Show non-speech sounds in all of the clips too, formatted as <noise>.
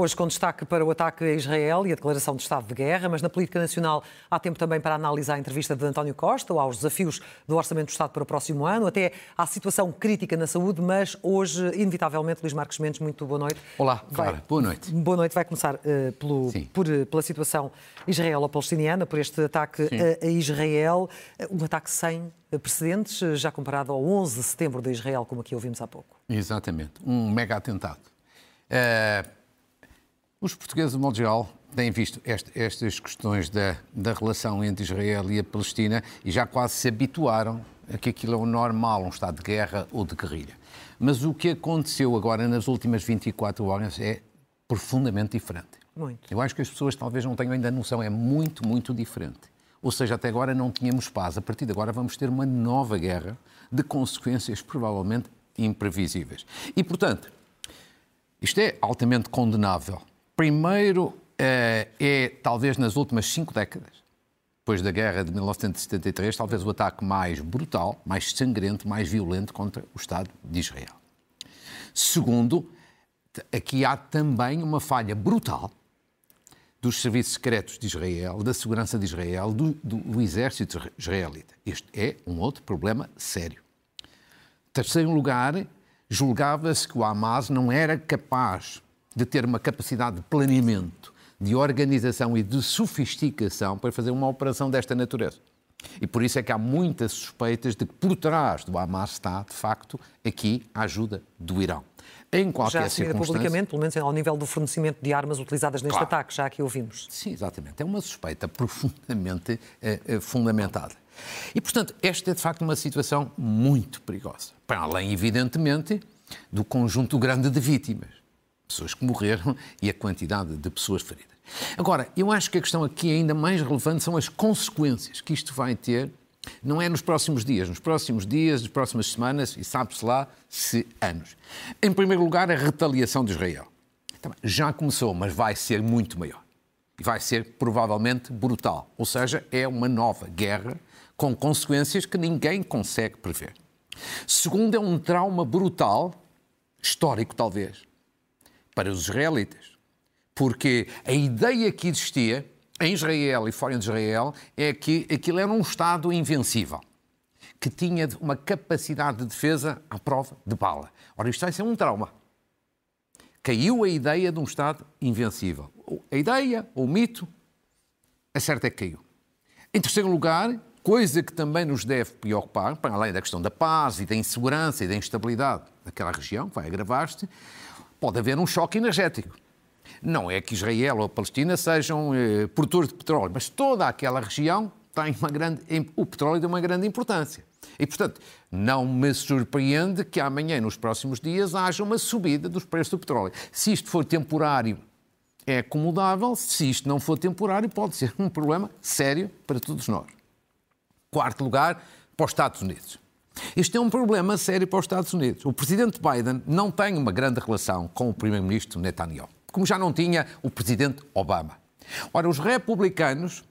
Hoje, com destaque para o ataque a Israel e a declaração de estado de guerra, mas na política nacional há tempo também para analisar a entrevista de António Costa, aos desafios do Orçamento do Estado para o próximo ano, até à situação crítica na saúde, mas hoje, inevitavelmente, Luís Marcos Mendes, muito boa noite. Olá, Clara, boa noite. Boa noite. Vai começar uh, pelo, por, pela situação israelo-palestiniana, por este ataque a, a, Israel, um ataque sem precedentes, já comparado ao 11 de setembro de Israel, como aqui ouvimos há pouco. Exatamente, um mega atentado. Uh os portugueses, de modo geral, têm visto este, estas questões da, da relação entre Israel e a Palestina e já quase se habituaram a que aquilo é o normal, um estado de guerra ou de guerrilha. Mas o que aconteceu agora nas últimas 24 horas é profundamente diferente. Muito. Eu acho que as pessoas talvez não tenham ainda noção, é muito, muito diferente. Ou seja, até agora não tínhamos paz. A partir de agora vamos ter uma nova guerra de consequências provavelmente imprevisíveis. E, portanto, isto é altamente condenável. Primeiro, é, é, talvez nas últimas cinco décadas, depois da guerra de 1973, talvez o ataque mais brutal, mais sangrento, mais violento contra o Estado de Israel. Segundo, aqui há também uma falha brutal dos serviços secretos de Israel, da segurança de Israel, do, do, do exército israelita. Este é um outro problema sério. Terceiro lugar, julgava-se que o Hamas não era capaz de ter uma capacidade de planeamento, de organização e de sofisticação para fazer uma operação desta natureza. E por isso é que há muitas suspeitas de que por trás do Hamas está, de facto, aqui a ajuda do Irão. Em qualquer já circunstância... publicamente, pelo menos ao nível do fornecimento de armas utilizadas neste claro. ataque, já aqui ouvimos. Sim, exatamente. É uma suspeita profundamente eh, eh, fundamentada. E, portanto, esta é de facto uma situação muito perigosa. Para além, evidentemente, do conjunto grande de vítimas pessoas que morreram <laughs> e a quantidade de pessoas feridas. Agora, eu acho que a questão aqui ainda mais relevante são as consequências que isto vai ter, não é nos próximos dias, nos próximos dias, nas próximas semanas e sabe-se lá se anos. Em primeiro lugar, a retaliação de Israel. Já começou, mas vai ser muito maior. E vai ser provavelmente brutal. Ou seja, é uma nova guerra com consequências que ninguém consegue prever. Segundo, é um trauma brutal, histórico talvez, para os israelitas. Porque a ideia que existia em Israel e fora de Israel é que aquilo era um Estado invencível, que tinha uma capacidade de defesa à prova de bala. Ora, isto vai ser um trauma. Caiu a ideia de um Estado invencível. A ideia, o mito, a certa é que caiu. Em terceiro lugar, coisa que também nos deve preocupar, para além da questão da paz e da insegurança e da instabilidade daquela região, que vai agravar-se, pode haver um choque energético. Não é que Israel ou a Palestina sejam eh, produtores de petróleo, mas toda aquela região tem uma grande, o petróleo tem uma grande importância. E, portanto, não me surpreende que amanhã, nos próximos dias, haja uma subida dos preços do petróleo. Se isto for temporário, é acomodável. Se isto não for temporário, pode ser um problema sério para todos nós. Quarto lugar, para os Estados Unidos. Este é um problema sério para os Estados Unidos. O presidente Biden não tem uma grande relação com o primeiro-ministro Netanyahu, como já não tinha o presidente Obama. Ora, os republicanos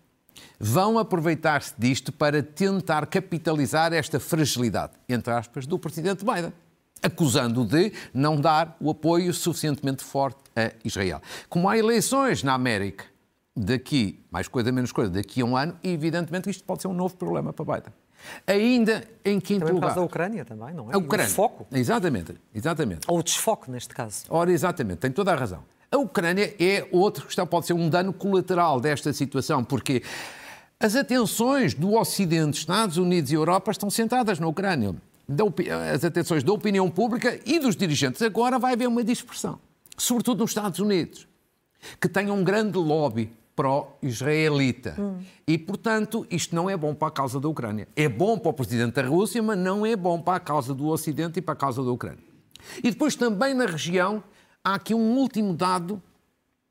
vão aproveitar-se disto para tentar capitalizar esta fragilidade, entre aspas, do presidente Biden, acusando-o de não dar o apoio suficientemente forte a Israel. Como há eleições na América daqui, mais coisa menos coisa, daqui a um ano, evidentemente isto pode ser um novo problema para Biden. Ainda em quinto também lugar. da Ucrânia também, não é? A Ucrânia. O foco. Exatamente, exatamente. Ou o desfoque, neste caso. Ora, exatamente, tem toda a razão. A Ucrânia é outra questão, pode ser um dano colateral desta situação, porque as atenções do Ocidente, Estados Unidos e Europa estão centradas na Ucrânia. As atenções da opinião pública e dos dirigentes. Agora vai haver uma dispersão, sobretudo nos Estados Unidos, que tem um grande lobby pró-israelita. Hum. E, portanto, isto não é bom para a causa da Ucrânia. É bom para o presidente da Rússia, mas não é bom para a causa do Ocidente e para a causa da Ucrânia. E depois também na região há aqui um último dado,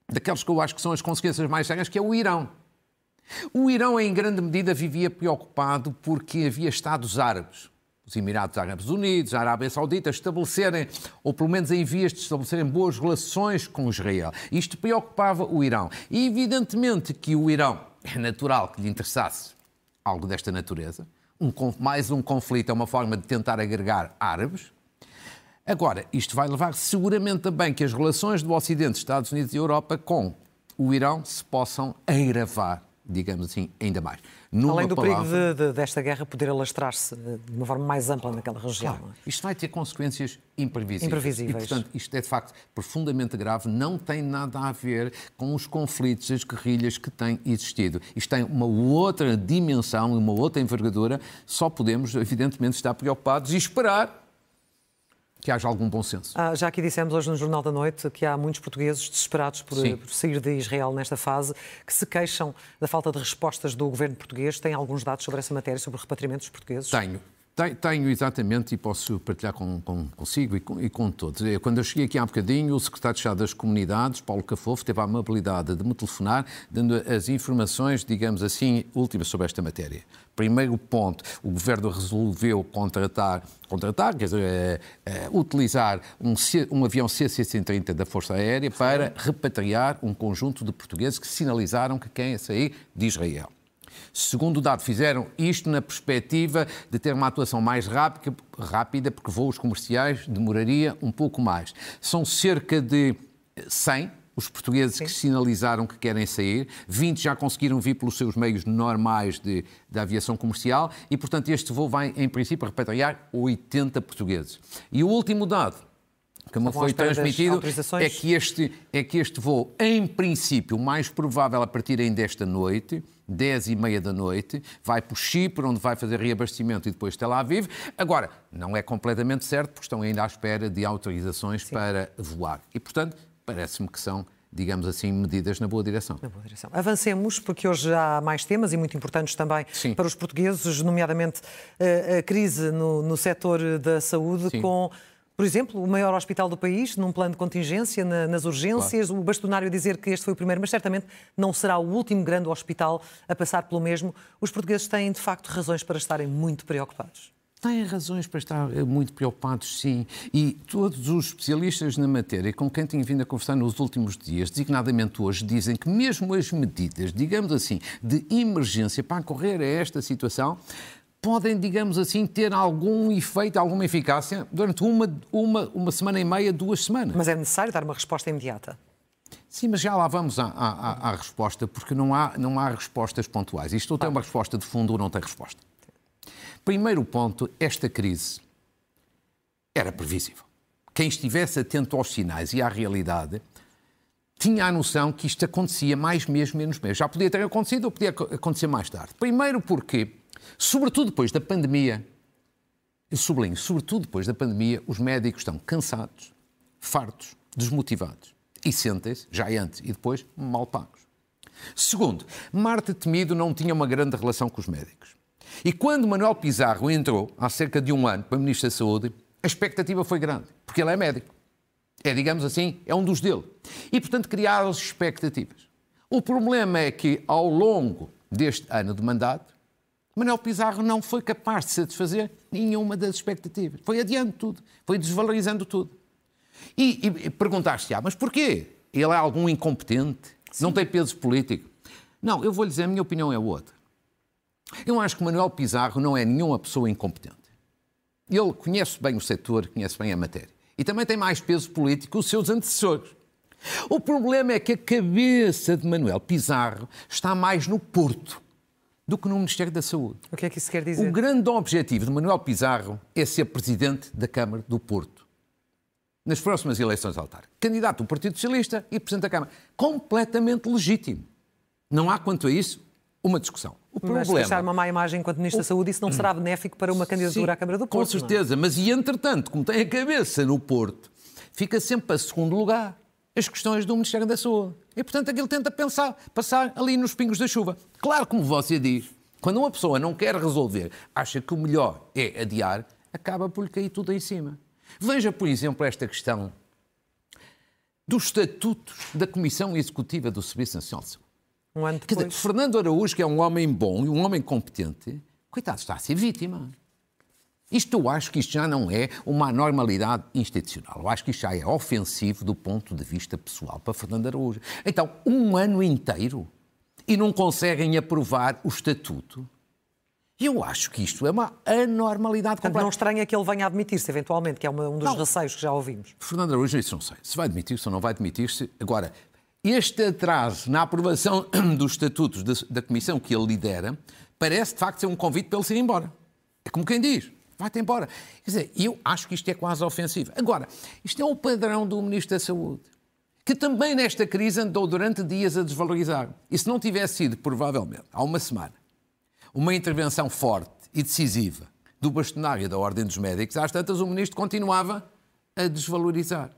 daqueles que eu acho que são as consequências mais sérias, que é o Irão. O Irão, em grande medida, vivia preocupado porque havia Estados árabes, os Emirados Árabes Unidos, a Arábia Saudita, estabelecerem, ou pelo menos em vias de estabelecerem boas relações com Israel. Isto preocupava o Irão. E evidentemente que o Irão é natural que lhe interessasse algo desta natureza. Um, mais um conflito é uma forma de tentar agregar árabes. Agora, isto vai levar seguramente também que as relações do Ocidente, Estados Unidos e Europa com o Irão se possam agravar digamos assim, ainda mais. Numa Além do palavra... perigo de, de, desta guerra poder alastrar-se de uma forma mais ampla naquela região. Claro, é? isto vai ter consequências imprevisíveis. imprevisíveis. E, portanto, isto é de facto profundamente grave, não tem nada a ver com os conflitos, as guerrilhas que têm existido. Isto tem uma outra dimensão, uma outra envergadura, só podemos, evidentemente, estar preocupados e esperar que haja algum bom senso. Ah, já aqui dissemos hoje no Jornal da Noite que há muitos portugueses desesperados por, por, sair de Israel nesta fase, que se queixam da falta de respostas do governo português. Tem alguns dados sobre essa matéria, sobre o repatriamento dos portugueses? Tenho. Tenho exatamente e posso partilhar com, com, consigo e com, e com, todos. Quando eu cheguei aqui há bocadinho, o secretário de Estado das Comunidades, Paulo Cafofo, teve a amabilidade de me telefonar, dando as informações, digamos assim, últimas sobre esta matéria. Primeiro ponto, o governo resolveu contratar, contratar quer dizer, é, é, utilizar um, um avião C-130 da Força Aérea para repatriar um conjunto de portugueses que sinalizaram que querem sair de Israel. Segundo dado, fizeram isto na perspectiva de ter uma atuação mais rápida, rápida porque voos comerciais demoraria um pouco mais. São cerca de 100 os portugueses Sim. que sinalizaram que querem sair, 20 já conseguiram vir pelos seus meios normais de, de aviação comercial e, portanto, este voo vai, em princípio, repatriar 80 portugueses. E o último dado que me foi transmitido é que, este, é que este voo, em princípio, o mais provável a partir ainda desta noite, 10 e meia da noite, vai para o Chipre, onde vai fazer reabastecimento e depois Tel Aviv. Agora, não é completamente certo, porque estão ainda à espera de autorizações Sim. para voar. E, portanto, parece-me que são digamos assim, medidas na boa direção. Na boa direção. Avancemos, porque hoje há mais temas e muito importantes também Sim. para os portugueses, nomeadamente eh, a crise no, no setor da saúde, Sim. com por exemplo, o maior hospital do país, num plano de contingência, na, nas urgências, claro. o bastonário dizer que este foi o primeiro, mas certamente não será o último grande hospital a passar pelo mesmo. Os portugueses têm, de facto, razões para estarem muito preocupados. Têm razões para estar eh, muito preocupados, sim. E todos os especialistas na matéria com quem tenho vindo a conversar nos últimos dias, designadamente hoje, dizem que mesmo as medidas, digamos assim, de emergência para correr a esta situação, podem, digamos assim, ter algum efeito, alguma eficácia durante uma, uma, uma semana e meia, duas semanas. Mas é necessário dar uma resposta imediata. Sim, mas já lá vamos à, à, à, resposta, porque não há, não há respostas pontuais. Isto ou tem uma resposta de fundo ou não tem resposta. Primeiro ponto, esta crise era previsível. Quem estivesse atento aos sinais e à realidade tinha a noção que isto acontecia mais mesmo, menos mesmo. Já podia ter acontecido ou podia acontecer mais tarde. Primeiro porque Sobretudo depois da pandemia, eu sublinho, sobretudo depois da pandemia, os médicos estão cansados, fartos, desmotivados e sentem-se, já antes e depois, mal pagos. Segundo, Marta Temido não tinha uma grande relação com os médicos. E quando Manuel Pizarro entrou, há cerca de um ano, para Ministro da Saúde, a expectativa foi grande, porque ele é médico. É, digamos assim, é um dos dele. E, portanto, criaram expectativas. O problema é que, ao longo deste ano de mandato, Manuel Pizarro não foi capaz de satisfazer nenhuma das expectativas. Foi adiando tudo, foi desvalorizando tudo. E, e perguntaste, ah, mas porquê? Ele é algum incompetente? Sim. Não tem peso político? Não, eu vou lhe dizer, a minha opinião é outra. Eu acho que Manuel Pizarro não é nenhuma pessoa incompetente. Ele conhece bem o setor, conhece bem a matéria. E também tem mais peso político que os seus antecessores. O problema é que a cabeça de Manuel Pizarro está mais no Porto do que no Ministério da Saúde. O que é que isso quer dizer? O grande objetivo de Manuel Pizarro é ser presidente da Câmara do Porto. Nas próximas eleições autárquicas. Candidato do Partido Socialista e presidente da Câmara. Completamente legítimo. Não há, quanto a isso, uma discussão. O mas problema... deixar uma má imagem enquanto Ministro o... da Saúde, isso não será benéfico para uma candidatura Sim, à Câmara do Porto. Com certeza, não? mas e entretanto, como tem a cabeça no Porto, fica sempre a segundo lugar as questões do Ministério da Saúde. E, portanto, aquilo tenta pensar, passar ali nos pingos da chuva. Claro, como você diz, quando uma pessoa não quer resolver, acha que o melhor é adiar, acaba por lhe cair tudo em cima. Veja, por exemplo, esta questão dos estatutos da Comissão Executiva do Serviço Nacional de Saúde. Um ano Quer dizer, depois. Fernando Araújo, que é um homem bom e um homem competente, coitado, está a ser vítima. Isto eu acho que isto já não é uma anormalidade institucional. Eu acho que isto já é ofensivo do ponto de vista pessoal para Fernando Araújo. Então, um ano inteiro e não conseguem aprovar o estatuto. Eu acho que isto é uma anormalidade Portanto, completa. não estranha que ele venha a admitir-se, eventualmente, que é uma- um dos Não. receios que já ouvimos. Fernando Araújo, isso não sei. Se vai admitir-se ou não vai admitir-se. Agora, este atraso na aprovação <clears throat> dos estatutos da, da comissão que ele lidera parece, de facto, ser um convite para ele se ir embora. É como quem diz, vai-te embora. Quer dizer, eu acho que isto é quase ofensivo. Agora, isto é o padrão do Ministro da Saúde, que também nesta crise andou durante dias a desvalorizar. E se não tivesse sido, provavelmente, há uma semana, uma intervenção forte e decisiva do bastonário da Ordem dos Médicos, às tantas o Ministro continuava a desvalorizar.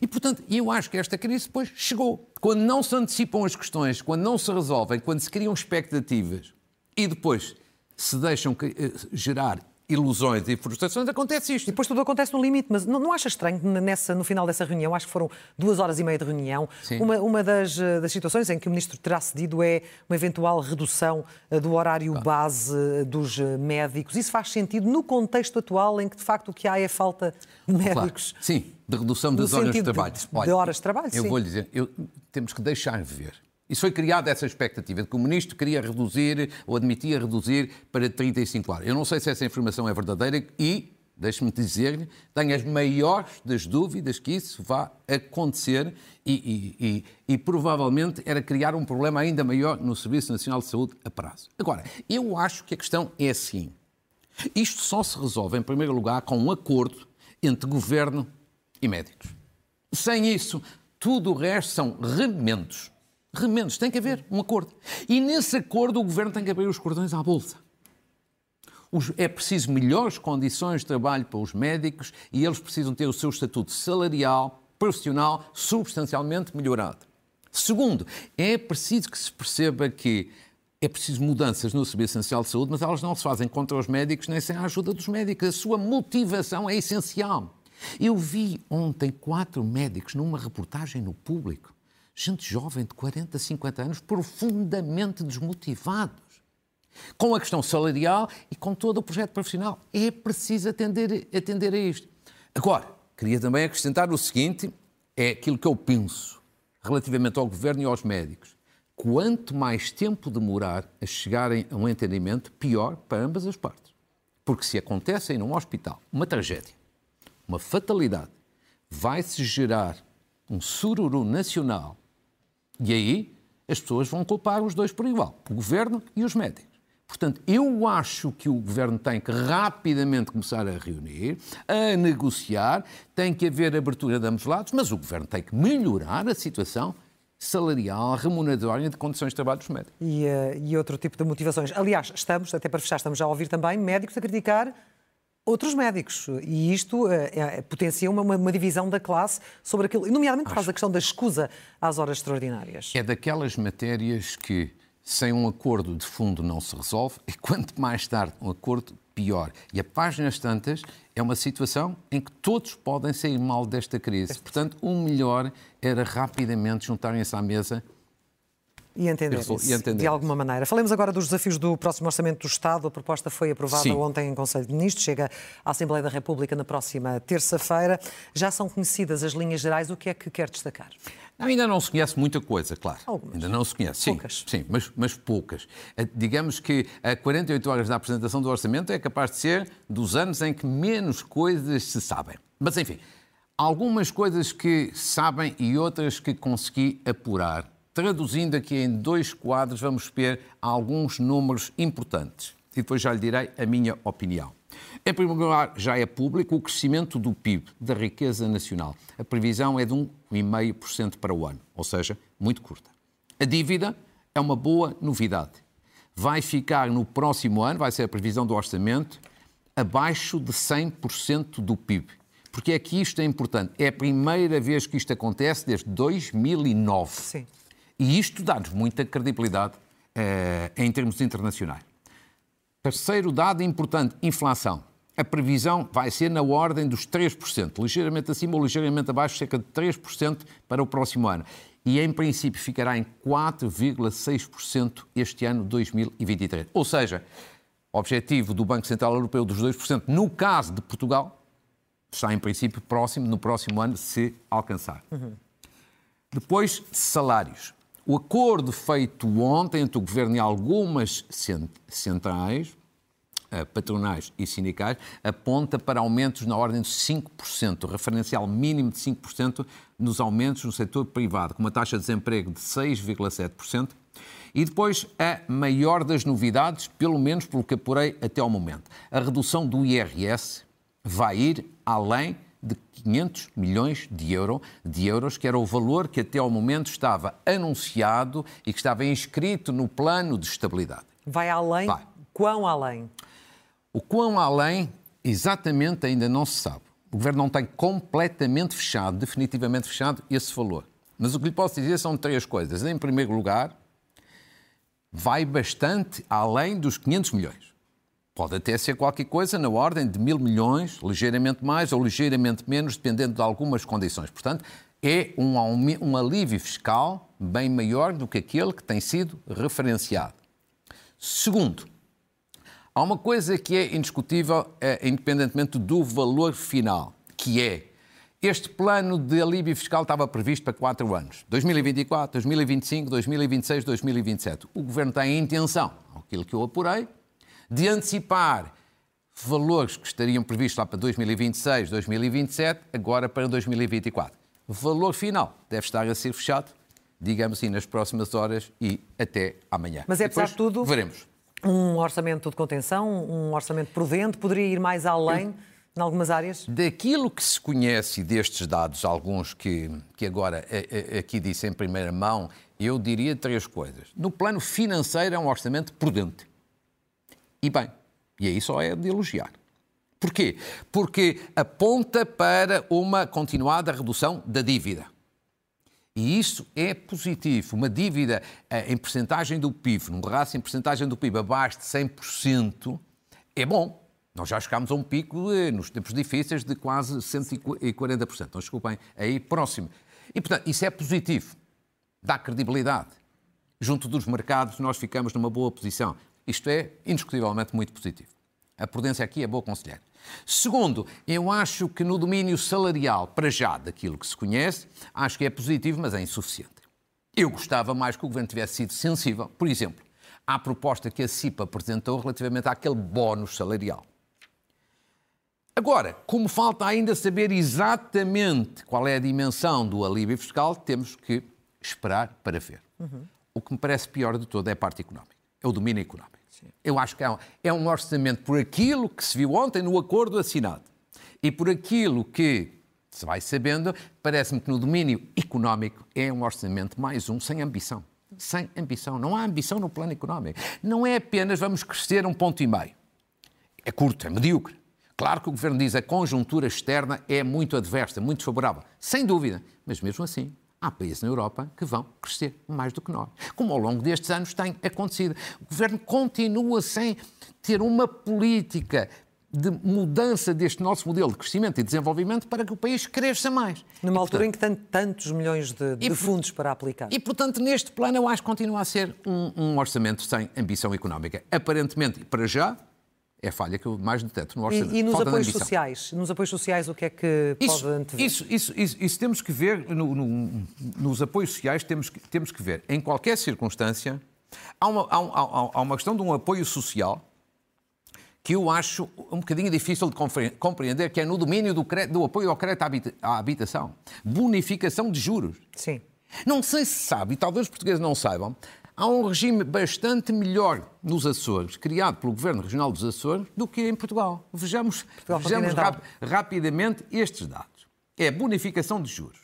E, portanto, eu acho que esta crise depois chegou. Quando não se antecipam as questões, quando não se resolvem, quando se criam expectativas e depois se deixam eh, gerar ilusões e frustrações, acontece isto. E depois tudo acontece no limite, mas não, não acha estranho nessa, no final dessa reunião, acho que foram duas horas e meia de reunião, Sim. uma, uma das, eh, das situações em que o Ministro terá cedido é uma eventual redução eh, do horário base eh, dos médicos. Isso faz sentido no contexto atual em que, de facto, o que há é falta de Claro. médicos? Sim, de redução das horas de sentido de- trabalho. de horas de trabalho, Eu sim. vou lhe dizer, eu- temos que deixar ver. Isso foi criada essa expectativa de que o ministro queria reduzir ou admitia reduzir para 35 horas. Eu não sei se essa informação é verdadeira e, deixe-me dizer-lhe, tenho as maiores das dúvidas que isso vá acontecer e, e- e- e provavelmente era criar um problema ainda maior no Serviço Nacional de Saúde a prazo. Agora, eu acho que a questão é assim. Isto só se resolve, em primeiro lugar, com um acordo entre governo e médicos. Sem isso, tudo o resto são remendos. Remendos. Tem que haver um acordo. E nesse acordo, o governo tem que abrir os cordões à bolsa. Os- é preciso melhores condições de trabalho para os médicos e eles precisam ter o seu estatuto salarial, profissional, substancialmente melhorado. Segundo, é preciso que se perceba que é preciso mudanças no Serviço Nacional de Saúde, mas elas não se fazem contra os médicos nem sem a ajuda dos médicos. A sua motivação é essencial. Eu vi ontem quatro médicos numa reportagem no público. Gente jovem de 40, 50 anos, profundamente desmotivados com a questão salarial e com todo o projeto profissional. É preciso atender, atender a isto. Agora, queria também acrescentar o seguinte: é aquilo que eu penso relativamente ao governo e aos médicos. Quanto mais tempo demorar a chegarem a um entendimento, pior para ambas as partes. Porque se acontece em um hospital uma tragédia, uma fatalidade, vai-se gerar um sururu nacional e aí as pessoas vão culpar os dois por igual, o governo e os médicos. Portanto, eu acho que o governo tem que rapidamente começar a reunir, a negociar, tem que haver abertura de ambos os lados, mas o governo tem que melhorar a situação salarial, remuneratória de condições de trabalho dos médicos. E, eh, e outro tipo de motivações. Aliás, estamos, até para fechar, estamos já a ouvir também médicos a criticar outros médicos. E isto eh, é- potencia uma, uma- uma divisão da classe sobre aquilo, nomeadamente por causa da questão da escusa às horas extraordinárias. É daquelas matérias que, sem um acordo de fundo, não se resolve, e quanto mais tarde um acordo, pior. E a páginas tantas é uma situação em que todos podem sair mal desta crise. Portanto, o melhor era rapidamente juntarem-se à mesa E entender, e entender de alguma maneira. Falemos agora dos desafios do próximo Orçamento do Estado. A proposta foi aprovada Sim. ontem em Conselho de Ministros, chega à Assembleia da República na próxima terça-feira. Já são conhecidas as linhas gerais. O que é que quer destacar? Ainda não se conhece muita coisa, claro. Algumas. Ainda não se conhece. Sim, Poucas. Sim, mas, mas poucas. Eh, Digamos que a 48 horas da apresentação do orçamento é capaz de ser dos anos em que menos coisas se sabem. Mas, enfim, algumas coisas que sabem e outras que consegui apurar. Traduzindo aqui em dois quadros, vamos ver alguns números importantes. E depois já lhe direi a minha opinião. Em primeiro lugar, já é público o crescimento do PIB, da riqueza nacional. A previsão é de 1,5% para o ano, ou seja, muito curta. A dívida é uma boa novidade. Vai ficar no próximo ano, vai ser a previsão do orçamento, abaixo de 100% do PIB. Porque é que isto é importante. É a primeira vez que isto acontece desde 2009. Sim. E isto dá-nos muita credibilidade eh, em termos internacionais. Terceiro dado importante, inflação. a previsão vai ser na ordem dos 3%, ligeiramente acima ou ligeiramente abaixo, cerca de 3% para o próximo ano. E, em princípio, ficará em 4,6% este ano 2023. Ou seja, o objetivo do Banco Central Europeu dos 2%, no caso de Portugal, está em princípio próximo, no próximo ano, se alcançar. Uhum. Depois, salários. O acordo feito ontem entre o Governo e algumas centrais, eh, patronais e sindicais, aponta para aumentos na ordem de 5%, referencial mínimo de 5% nos aumentos no setor privado, com uma taxa de desemprego de 6,7%. E depois a maior das novidades, pelo menos pelo que apurei até ao momento. A redução do IRS vai ir além de 500 milhões de, euro, de euros, que era o valor que até ao momento estava anunciado e que estava inscrito no plano de estabilidade. Vai além? Vai. Quão além? O quão além, exatamente, ainda não se sabe. O Governo não tem completamente fechado, definitivamente fechado, esse valor. Mas o que lhe posso dizer são três coisas. Em primeiro lugar, vai bastante além dos 500 milhões. Pode até ser qualquer coisa na ordem de mil milhões, ligeiramente mais ou ligeiramente menos, dependendo de algumas condições. Portanto, é um, um alívio fiscal bem maior do que aquele que tem sido referenciado. Segundo, há uma coisa que é indiscutível, é, independentemente do valor final, que é este plano de alívio fiscal estava previsto para quatro anos: 2024, 2025, 2026, 2027. O governo tem a intenção, aquilo que eu apurei, de antecipar valores que estariam previstos lá para 2026, 2027, agora para 2024. O valor final deve estar a ser fechado, digamos assim, nas próximas horas e até amanhã. Mas é, apesar de tudo, veremos. um orçamento de contenção, um orçamento prudente, poderia ir mais além em algumas áreas? Daquilo que se conhece destes dados, alguns que, que agora aqui disse em primeira mão, eu diria três coisas. No plano financeiro é um orçamento prudente. E bem, e aí só é de elogiar. Porquê? Porque aponta para uma continuada redução da dívida. E isso é positivo. Uma dívida eh, em percentagem do PIB, num rácio em percentagem do PIB abaixo de 100%, é bom. Nós já chegámos a um pico, eh, nos tempos difíceis, de quase 140%. Então, desculpem, aí próximo. E, portanto, isso é positivo. Dá credibilidade. Junto dos mercados, nós ficamos numa boa posição. Isto é indiscutivelmente muito positivo. A prudência aqui é boa conselheira. Segundo, eu acho que no domínio salarial, para já, daquilo que se conhece, acho que é positivo, mas é insuficiente. Eu gostava mais que o Governo tivesse sido sensível, por exemplo, à proposta que a CIPA apresentou relativamente àquele bónus salarial. Agora, como falta ainda saber exatamente qual é a dimensão do alívio fiscal, temos que esperar para ver. Uhum. O que me parece pior de todo é a parte económica, é o domínio económico. Eu acho que é um, é um orçamento por aquilo que se viu ontem no acordo assinado e por aquilo que se vai sabendo, parece-me que no domínio económico é um orçamento mais um sem ambição. Sem ambição. Não há ambição no plano económico. Não é apenas vamos crescer um ponto e meio. É curto, é medíocre. Claro que o governo diz a conjuntura externa é muito adversa, muito favorável. Sem dúvida. Mas mesmo assim, há países na Europa que vão crescer mais do que nós, como ao longo destes anos tem acontecido. O governo continua sem ter uma política de mudança deste nosso modelo de crescimento e desenvolvimento para que o país cresça mais. Numa e, altura portanto, em que tem tantos milhões de, de e, fundos para aplicar. E, portanto, neste plano eu acho que continua a ser um, um orçamento sem ambição económica. Aparentemente, para já, é a falha que eu mais deteto no orçamento. E, e nos Falta apoios sociais? Nos apoios sociais o que é que isso, pode antever? Isso, isso, isso, isso, temos que ver, no, no, nos apoios sociais temos que, temos que ver, em qualquer circunstância, há uma, há, há, há uma questão de um apoio social que eu acho um bocadinho difícil de compreender, que é no domínio do, do apoio ao crédito à habitação. Bonificação de juros. Sim. Não sei se sabe, e talvez os portugueses não saibam, Há um regime bastante melhor nos Açores, criado pelo Governo Regional dos Açores, do que em Portugal. Vejamos, Portugal vejamos rap rapidamente estes dados. É a bonificação de juros.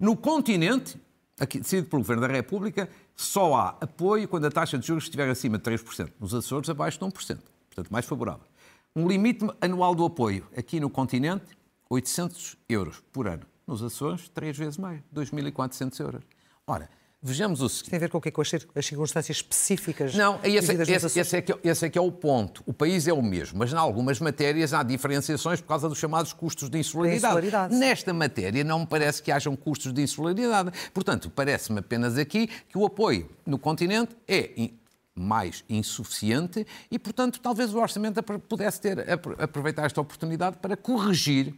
No continente, aqui, decidido pelo Governo da República, só há apoio quando a taxa de juros estiver acima de 3%. Nos Açores, abaixo de 1%. Portanto, mais favorável. Um limite anual do apoio, aqui no continente, 800 euros por ano. Nos Açores, três vezes mais, 2.400 euros. Ora, Vejamos o seguinte. Tem a ver com o quê? Com as, as circunstâncias específicas? Não, esse, esse, esse, é que, é, esse é que é o ponto. O país é o mesmo, mas em algumas matérias há diferenciações por causa dos chamados custos de insularidade. insularidade. Nesta matéria não me parece que hajam custos de insularidade. Portanto, parece-me apenas aqui que o apoio no continente é mais insuficiente e, portanto, talvez o Orçamento pudesse ter aproveitar esta oportunidade para corrigir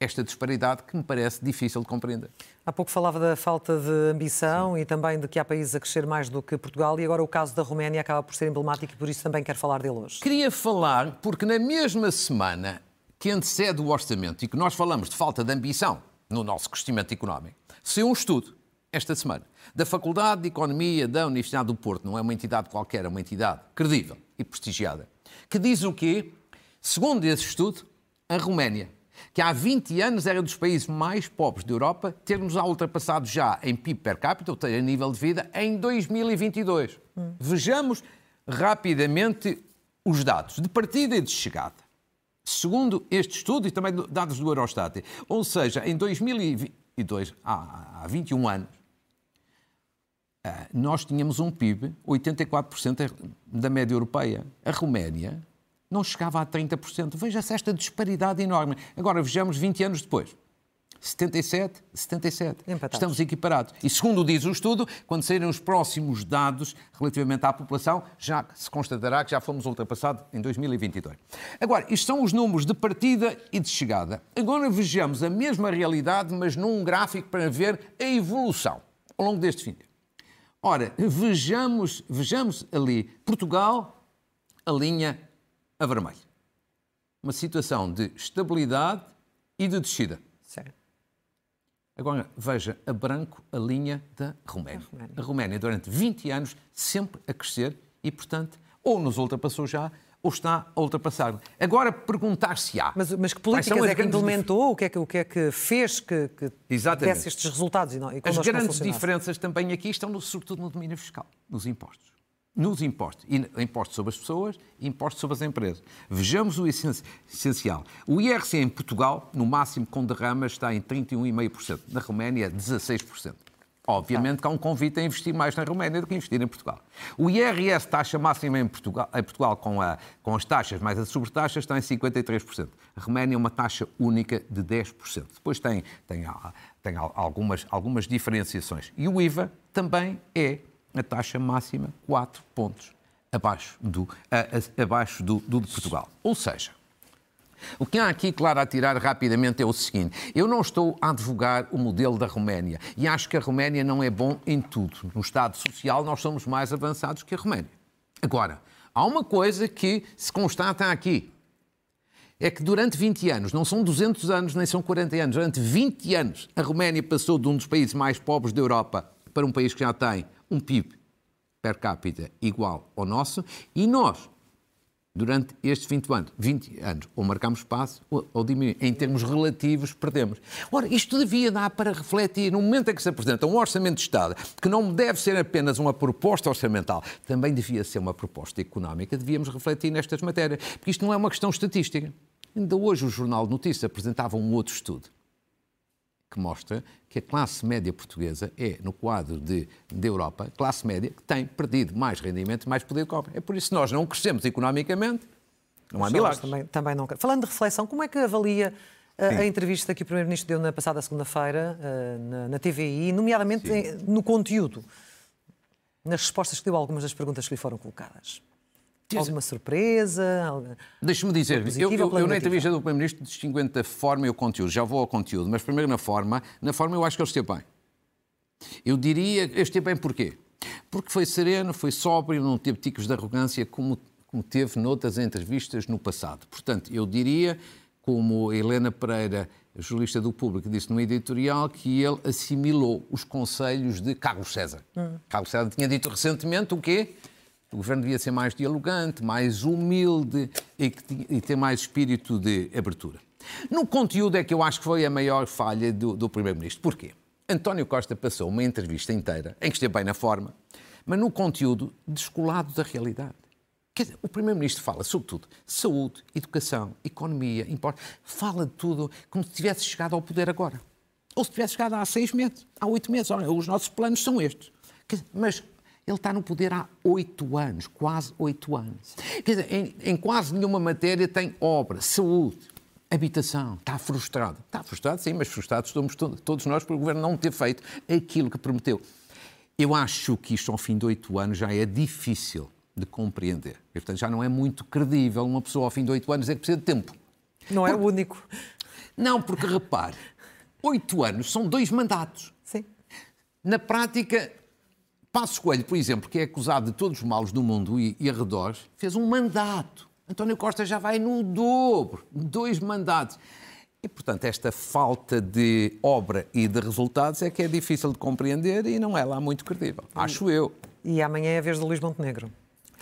esta disparidade que me parece difícil de compreender. Há pouco falava da falta de ambição Sim. e também de que há países a crescer mais do que Portugal e agora o caso da Roménia acaba por ser emblemático e por isso também quero falar dele hoje. Queria falar porque na mesma semana que antecede o orçamento e que nós falamos de falta de ambição no nosso crescimento económico, saiu um estudo esta semana da Faculdade de Economia da Universidade do Porto, não é uma entidade qualquer, é uma entidade credível e prestigiada, que diz o quê? Segundo esse estudo, a Roménia que há 20 anos era dos países mais pobres da Europa, termos a ultrapassado já em PIB per capita, ou seja, nível de vida, em 2022. Hum. Vejamos rapidamente os dados de partida e de chegada. Segundo este estudo e também dados do Eurostat, ou seja, em 2022, há, há 21 anos, eh, nós tínhamos um PIB 84% da média europeia. A Roménia não chegava a 30%. Veja-se esta disparidade enorme. Agora vejamos 20 anos depois. 77, 77. Empatados. Estamos equiparados. E segundo diz o estudo, quando saírem os próximos dados relativamente à população, já se constatará que já fomos ultrapassados em 2022. Agora, isto são os números de partida e de chegada. Agora vejamos a mesma realidade, mas num gráfico para ver a evolução ao longo deste fim. Ora, vejamos, vejamos ali Portugal, a linha a vermelho. Uma situação de estabilidade e de descida. Certo. Agora, veja a branco a linha da Roménia. A Roménia. A Roménia, durante 20 anos, sempre a crescer e, portanto, ou nos ultrapassou já, ou está a ultrapassar. Agora, perguntar-se-á. Mas, mas que políticas é que implementou? O que é que, o que, é que fez que, que desse estes resultados? E não, e as grandes diferenças também aqui estão, sobretudo, no domínio fiscal, nos impostos nos impostos. Impostos sobre as pessoas impostos sobre as empresas. Vejamos o essencial. O IRC em Portugal, no máximo com derramas, está em 31,5%. Na Roménia, 16%. Obviamente que há um convite a investir mais na Roménia do que investir em Portugal. O IRS, taxa máxima em Portugal, em Portugal com, a, com as taxas mais as sobretaxas, está em 53%. A Roménia é uma taxa única de 10%. Depois tem, tem, tem algumas, algumas diferenciações. E o IVA também é a taxa máxima 4 pontos abaixo do, a, a, abaixo do, do de Portugal. Ou seja, o que há aqui, claro, a tirar rapidamente é o seguinte: eu não estou a advogar o modelo da Roménia e acho que a Roménia não é bom em tudo. No Estado Social, nós somos mais avançados que a Roménia. Agora, há uma coisa que se constata aqui: é que durante 20 anos, não são 200 anos nem são 40 anos, durante 20 anos, a Roménia passou de um dos países mais pobres da Europa para um país que já tem um PIB per capita igual ao nosso e nós, durante estes 20 anos, 20 anos ou marcamos espaço ou, ou diminuímos. Em termos relativos, perdemos. Ora, isto devia dar para refletir no momento em que se apresenta um orçamento de Estado, que não deve ser apenas uma proposta orçamental, também devia ser uma proposta económica, devíamos refletir nestas matérias, porque isto não é uma questão estatística. Ainda hoje o Jornal de Notícias apresentava um outro estudo que mostra que a classe média portuguesa é, no quadro de, de Europa, classe média que tem perdido mais rendimento e mais poder de compra. É por isso que nós não crescemos economicamente, não há milagres. Também, também não... Falando de reflexão, como é que avalia a, a entrevista que o Primeiro-Ministro deu na passada segunda-feira uh, na, na, TVI, nomeadamente em, no conteúdo, nas respostas que deu a algumas das perguntas que lhe foram colocadas? Alguma surpresa? Deixe-me dizer, eu, eu, eu na entrevista do Primeiro-Ministro distingo entre a forma e o conteúdo. Já vou ao conteúdo, mas primeiro na forma. Na forma eu acho que ele esteve bem. Eu diria, esteve bem porquê? Porque foi sereno, foi sóbrio, não teve ticos de arrogância como, como teve noutras entrevistas no passado. Portanto, eu diria, como Helena Pereira, jornalista do Público, disse no editorial, que ele assimilou os conselhos de Carlos César. Hum. Carlos César tinha dito recentemente o quê? O governo devia ser mais dialogante, mais humilde e, e ter mais espírito de abertura. No conteúdo é que eu acho que foi a maior falha do, do Primeiro-Ministro. Porquê? António Costa passou uma entrevista inteira, em que esteve bem na forma, mas no conteúdo descolado da realidade. Quer dizer, o Primeiro-Ministro fala, sobretudo, saúde, educação, economia, impostos, fala de tudo como se tivesse chegado ao poder agora. Ou se tivesse chegado há seis meses, há oito meses. Olha, os nossos planos são estes. Mas ele está no poder há oito anos, quase oito anos. Quer dizer, em, em, quase nenhuma matéria tem obra, saúde, habitação. Está frustrado. Está frustrado, sim, mas frustrados estamos todos nós por o governo não ter feito aquilo que prometeu. Eu acho que isto, ao fim de oito anos, já é difícil de compreender. E, portanto, já não é muito credível uma pessoa, ao fim de oito anos, é que precisa de tempo. Não é o único. Não, porque repare, oito anos são dois mandatos. Sim. Na prática, Passos Coelho, por exemplo, que é acusado de todos os males do mundo e, e arredores, fez um mandato. António Costa já vai no dobro, dois mandatos. E, portanto, esta falta de obra e de resultados é que é difícil de compreender e não é lá muito credível, acho eu. E amanhã é a vez de Luís Montenegro.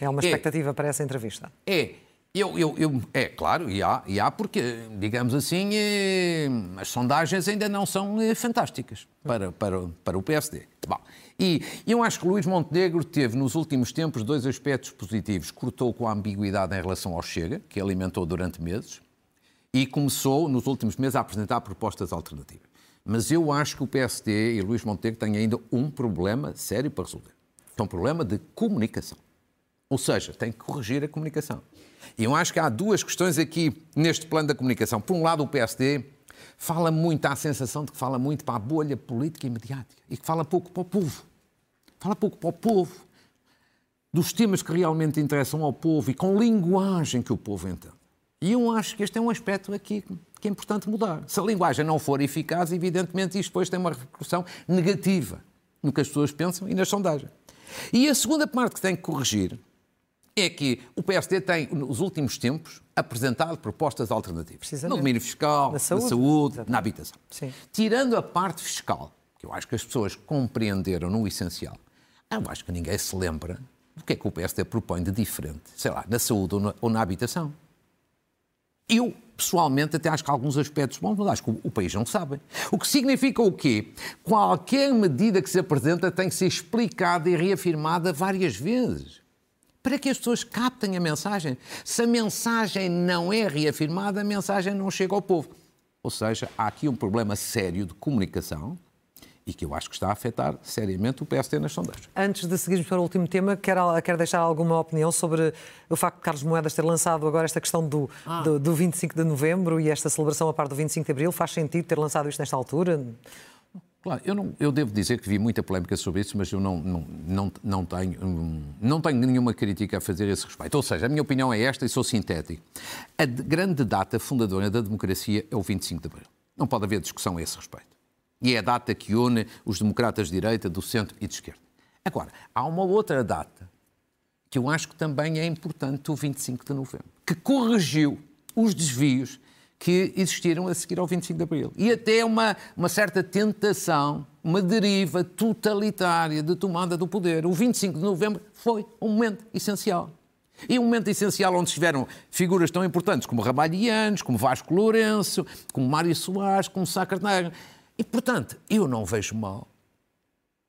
É uma é. expectativa é, para essa entrevista. É. Eu, eu, eu, é claro, e há, e há porque, digamos assim, eh, as sondagens ainda não são eh, fantásticas para, para, para o PSD. Bom, e eu acho que Luís Montenegro teve nos últimos tempos dois aspectos positivos. Cortou com a ambiguidade em relação ao Chega, que alimentou durante meses, e começou nos últimos meses a apresentar propostas alternativas. Mas eu acho que o PSD e Luís Montenegro têm ainda um problema sério para resolver. É um problema de comunicação. Ou seja, tem que corrigir a comunicação. E eu acho que há duas questões aqui neste plano da comunicação. Por um lado, o PSD fala muito, há a sensação de que fala muito para a bolha política e mediática e que fala pouco para o povo. Fala pouco para o povo, dos temas que realmente interessam ao povo e com linguagem que o povo entende. E eu acho que este é um aspecto aqui que é importante mudar. Se a linguagem não for eficaz, evidentemente isto depois tem uma repercussão negativa no que as pessoas pensam e nas sondagens. E a segunda parte que tem que corrigir é que o PSD tem, nos últimos tempos, apresentado propostas alternativas. No domínio fiscal, na saúde, na, saúde, na habitação. Sim. Tirando a parte fiscal, que eu acho que as pessoas compreenderam no essencial, eu acho que ninguém se lembra do que é que o PSD propõe de diferente, sei lá, na saúde ou na, ou na habitação. Eu, pessoalmente, até acho que há alguns aspectos bons, mas acho que o, o, país não sabe. O que significa o quê? Qualquer medida que se apresenta tem que ser explicada e reafirmada várias vezes para que as pessoas captem a mensagem. Se a mensagem não é reafirmada, a mensagem não chega ao povo. Ou seja, há aqui um problema sério de comunicação e que eu acho que está a afetar seriamente o PST nas sondagens. Antes de seguirmos para o último tema, quer, quer deixar alguma opinião sobre o facto de Carlos Moedas ter lançado agora esta questão do, ah. do, do 25 de novembro e esta celebração a par do 25 de abril? Faz sentido ter lançado isto nesta altura? Claro, eu, não, eu devo dizer que vi muita polémica sobre isso, mas eu não, não, não, não, tenho, não tenho nenhuma crítica a fazer a esse respeito. Ou seja, a minha opinião é esta e sou sintético. A grande data fundadora da democracia é o 25 de Abril. Não pode haver discussão a esse respeito. E é a data que une os democratas de direita, do centro e de esquerda. Agora, há uma outra data que eu acho que também é importante, o 25 de novembro, que corrigiu os desvios que existiram a seguir ao 25 de Abril. E até uma, uma certa tentação, uma deriva totalitária de tomada do poder. O 25 de novembro foi um momento essencial. E um momento essencial onde estiveram figuras tão importantes como Rabalhianos, como Vasco Lourenço, como Mário Soares, como Sá Carneiro. E, portanto, eu não vejo mal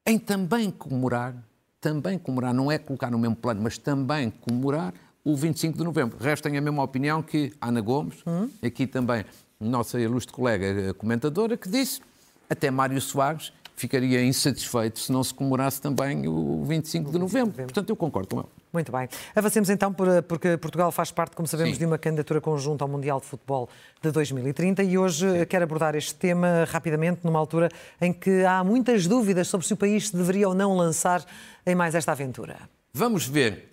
em também comemorar, também comemorar, não é colocar no mesmo plano, mas também comemorar o 25 de novembro. O resto tem a mesma opinião que Ana Gomes, uhum. aqui também nossa ilustre colega comentadora, que disse até Mário Soares ficaria insatisfeito se não se comemorasse também o 25 de novembro. Portanto, eu concordo com ele. Muito bem. Avancemos então, porque Portugal faz parte, como sabemos, Sim. de uma candidatura conjunta ao Mundial de Futebol de 2030 e hoje Sim. quero abordar este tema rapidamente, numa altura em que há muitas dúvidas sobre se o país deveria ou não lançar em mais esta aventura. Vamos ver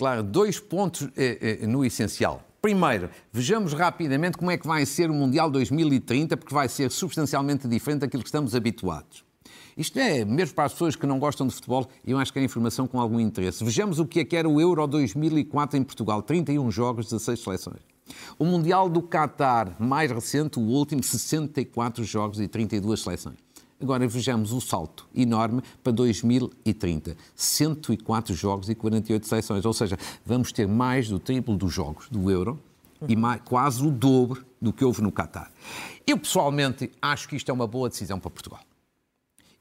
claro, dois pontos eh, eh, no essencial. Primeiro, vejamos rapidamente como é que vai ser o Mundial 2030, porque vai ser substancialmente diferente daquilo que estamos habituados. Isto é, mesmo para as pessoas que não gostam de futebol, eu acho que é informação com algum interesse. Vejamos o que é que era o Euro 2004 em Portugal, 31 jogos, 16 seleções. O Mundial do Qatar, mais recente, o último, 64 jogos e 32 seleções. Agora vejamos o salto enorme para 2030. 104 jogos e 48 seleções. Ou seja, vamos ter mais do triplo dos jogos do Euro e mais, quase o dobro do que houve no Qatar. Eu, pessoalmente, acho que isto é uma boa decisão para Portugal.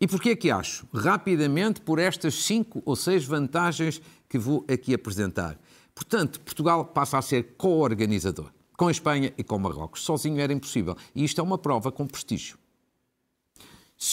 E porquê é que acho? Rapidamente, por estas cinco ou seis vantagens que vou aqui apresentar. Portanto, Portugal passa a ser co-organizador. Com a Espanha e com Marrocos. Sozinho era impossível. E isto é uma prova com prestígio.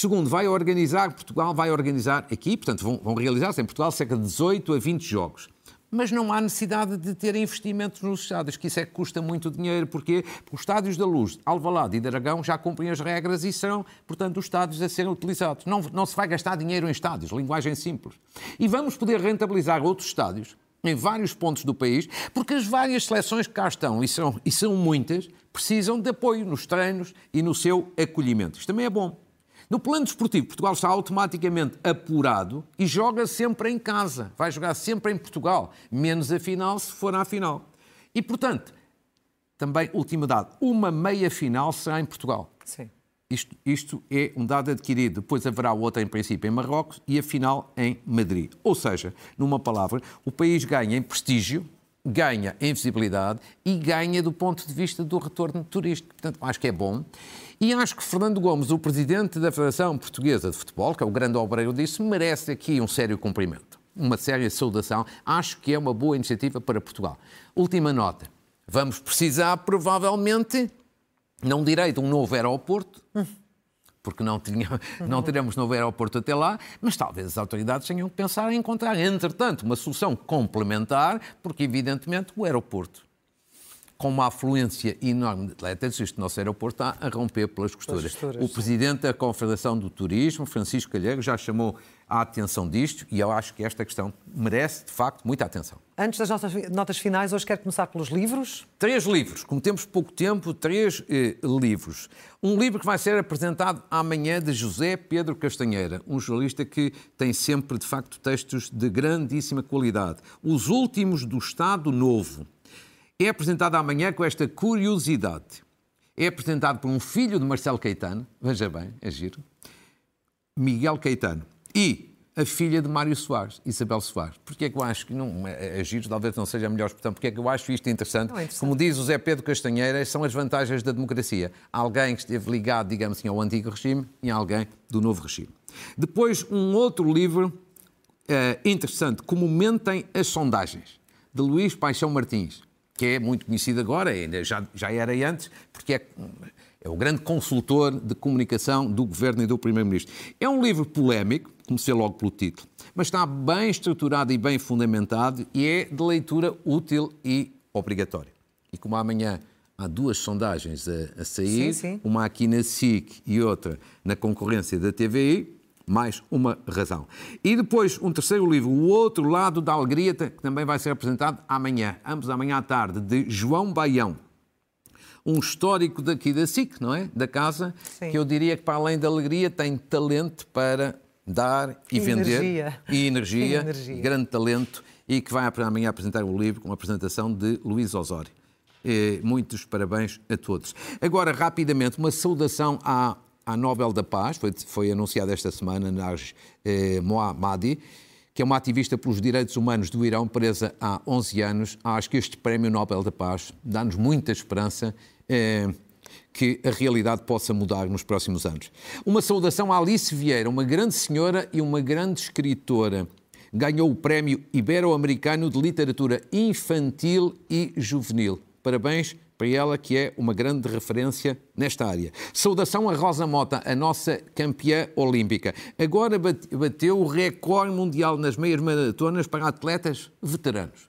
Segundo, vai organizar, Portugal vai organizar aqui, portanto, vão, vão realizar-se em Portugal cerca de 18 a 20 jogos mas não há necessidade de ter investimentos nos estádios, que isso é que custa muito dinheiro. Porquê? Porque os estádios da Luz, Alvalade e Dragão já cumprem as regras e serão, portanto, os estádios a serem utilizados. Não, não se vai gastar dinheiro em estádios, linguagem simples. E vamos poder rentabilizar outros estádios em vários pontos do país, porque as várias seleções que cá estão, e são, e são muitas, precisam de apoio nos treinos e no seu acolhimento. Isto também é bom. No plano desportivo, Portugal está automaticamente apurado e joga sempre em casa. Vai jogar sempre em Portugal, menos a final se for à final. E, portanto, também, último dado, uma meia final será em Portugal. Sim. Isto, isto, é um dado adquirido. Depois haverá outra, em princípio, em Marrocos e a final em Madrid. Ou seja, numa palavra, o país ganha em prestígio, ganha em visibilidade e ganha do ponto de vista do retorno turístico. Portanto, acho que é bom. E acho que Fernando Gomes, o presidente da Federação Portuguesa de Futebol, que é o grande obreiro disso, merece aqui um sério cumprimento, uma séria saudação. Acho que é uma boa iniciativa para Portugal. Última nota. Vamos precisar, provavelmente, não direi de um novo aeroporto, porque não, tinha, não teremos novo aeroporto até lá, mas talvez as autoridades tenham que pensar em encontrar, entretanto, uma solução complementar, porque, evidentemente, o aeroporto com uma afluência enorme de atletas, este nosso aeroporto está a romper pelas costuras. costuras o Presidente da Confederação do Turismo, Francisco Calhego, já chamou a atenção disto e eu acho que esta questão merece, de facto, muita atenção. Antes das nossas notas finais, hoje quero começar pelos livros. Três livros. Como temos pouco tempo, três eh, livros. Um livro que vai ser apresentado amanhã de José Pedro Castanheira, um jornalista que tem sempre, de facto, textos de grandíssima qualidade. Os Últimos do Estado Novo é apresentado amanhã com esta curiosidade. É apresentado por um filho de Marcelo Caetano, veja bem, é giro, Miguel Caetano, e a filha de Mário Soares, Isabel Soares. Porquê é que eu acho que não é, é giro, talvez não seja a melhor expressão, porque é que eu acho isto interessante? É interessante? Como diz o Zé Pedro Castanheira, são as vantagens da democracia. Alguém que esteve ligado, digamos assim, ao antigo regime e alguém do novo regime. Depois, um outro livro uh, interessante, Como Mentem as Sondagens, de Luís Paixão Martins que é muito conhecido agora, ainda já, já era antes, porque é, é o grande consultor de comunicação do governo e do primeiro-ministro. É um livro polémico, comecei logo pelo título, mas está bem estruturado e bem fundamentado e é de leitura útil e obrigatória. E como amanhã há duas sondagens a, a sair, sim, sim. uma aqui na SIC e outra na concorrência da TVI, mais uma razão. E depois, um terceiro livro, O Outro Lado da Alegria, que também vai ser apresentado amanhã, ambos amanhã à tarde, de João Baião. Um histórico daqui da SIC, não é? Da casa, Sim. que eu diria que, para além da alegria, tem talento para dar e, e vender. Energia. E energia. E <laughs> energia. Grande talento. E que vai amanhã apresentar o um livro com a apresentação de Luís Osório. Eh, muitos parabéns a todos. Agora, rapidamente, uma saudação à à Nobel da Paz, foi, foi anunciada esta semana, Naj eh, Mohammadi, que é uma ativista pelos direitos humanos do Irão, presa há 11 anos. Acho que este Prémio Nobel da Paz dá-nos muita esperança eh, que a realidade possa mudar nos próximos anos. Uma saudação a Alice Vieira, uma grande senhora e uma grande escritora. Ganhou o Prémio Ibero-Americano de Literatura Infantil e Juvenil. Parabéns para ela que é uma grande referência nesta área. Saudação a Rosa Mota, a nossa campeã olímpica. Agora bateu o recorde mundial nas meias maratonas para atletas veteranos.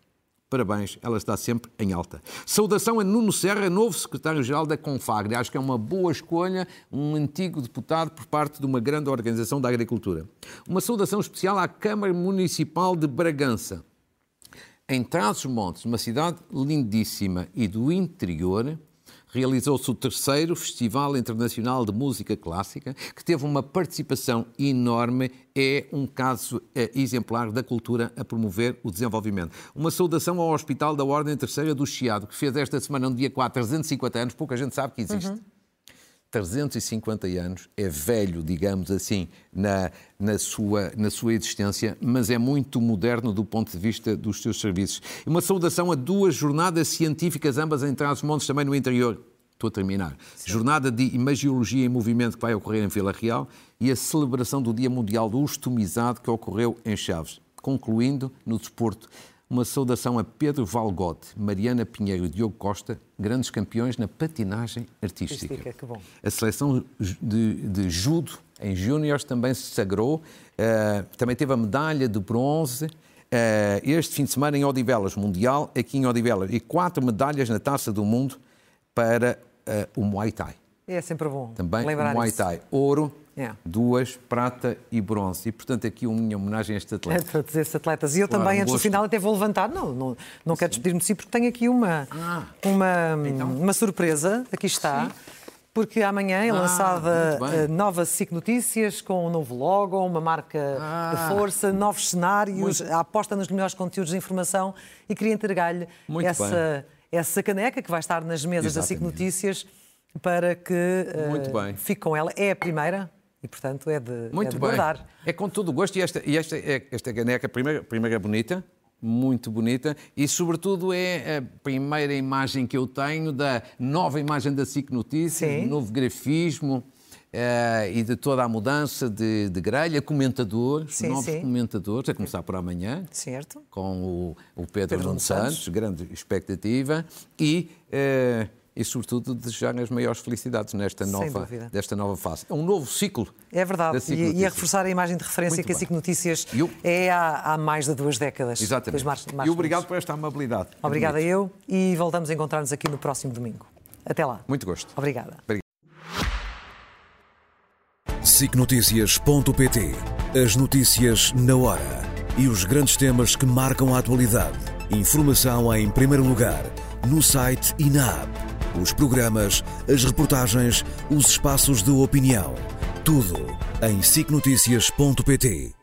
Parabéns, ela está sempre em alta. Saudação a Nuno Serra, novo secretário-geral da Confagre. Acho que é uma boa escolha, um antigo deputado por parte de uma grande organização da agricultura. Uma saudação especial à Câmara Municipal de Bragança em Trás-os-Montes, uma cidade lindíssima e do interior, realizou-se o terceiro Festival Internacional de Música Clássica, que teve uma participação enorme, é um caso é, exemplar da cultura a promover o desenvolvimento. Uma saudação ao Hospital da Ordem Terceira do Chiado, que fez esta semana, no dia 4, 350 anos, pouca gente sabe que existe. Uhum. 350 anos, é velho, digamos assim, na, na, sua, na sua existência, mas é muito moderno do ponto de vista dos seus serviços. Uma saudação a duas jornadas científicas, ambas em Trás-os-Montes, também no interior. Estou a terminar. Sim. Jornada de Imagiologia em Movimento que vai ocorrer em Vila Real e a celebração do Dia Mundial do Ostomizado que ocorreu em Chaves. Concluindo, no desporto, uma saudação a Pedro Valgote, Mariana Pinheiro e Diogo Costa, grandes campeões na patinagem artística. Artística, que bom. A seleção de, de judo em júniores também se sagrou, uh, também teve a medalha de bronze. Uh, este fim de semana em Odivelas, Mundial, aqui em Odivelas, e quatro medalhas na Taça do Mundo para uh, o Muay Thai. É sempre bom Também o Muay. Thai. Ouro, É. duas, prata e bronze. E, portanto, aqui uma minha homenagem a este É atleta. para dizer esses atletas. E eu Claro, também, um antes do final, até vou levantar. Não, não, não quero despedir-me de si, porque tenho aqui uma, Ah. uma, Então? uma surpresa. Aqui está. Porque amanhã é Ah, lançada muito a nova SIC Notícias com um novo logo, uma marca Ah. de força, novos cenários, a aposta nos melhores conteúdos de informação e queria entregar-lhe Muito essa, essa caneca que vai estar nas mesas da SIC Exatamente. Notícias para que eh, Muito bem. fique com ela. É a primeira e, portanto, é de, é Muito de bem. guardar. É com todo o gosto. E esta, e esta, é- esta caneca, primeiro, primeiro é bonita, muito bonita, e sobretudo é a primeira imagem que eu tenho da nova imagem da SIC Notícias, Sim. novo grafismo. eh, e de toda a mudança de, de grelha, comentadores, Sim, novos sim. comentadores, a começar por amanhã, Certo? com o, o Pedro, Pedro Santos. Grande expectativa, e, eh, e sobretudo desejar as maiores felicidades nesta Sem nova, dúvida. desta nova fase. É um novo ciclo. É verdade. E, e a reforçar a imagem de referência Muito que a. SIC Notícias eu- é há, há mais de duas décadas. Exatamente. Marcos e obrigado por esta amabilidade. Obrigada Muito, eu e voltamos a encontrar-nos aqui no próximo domingo. Até lá. muito gosto. Obrigada. sicnoticias.pt As notícias na hora e os grandes temas que marcam a atualidade. Informação em primeiro lugar, no site e na app os programas, as reportagens, os espaços de opinião. Tudo em sicnoticias.pt.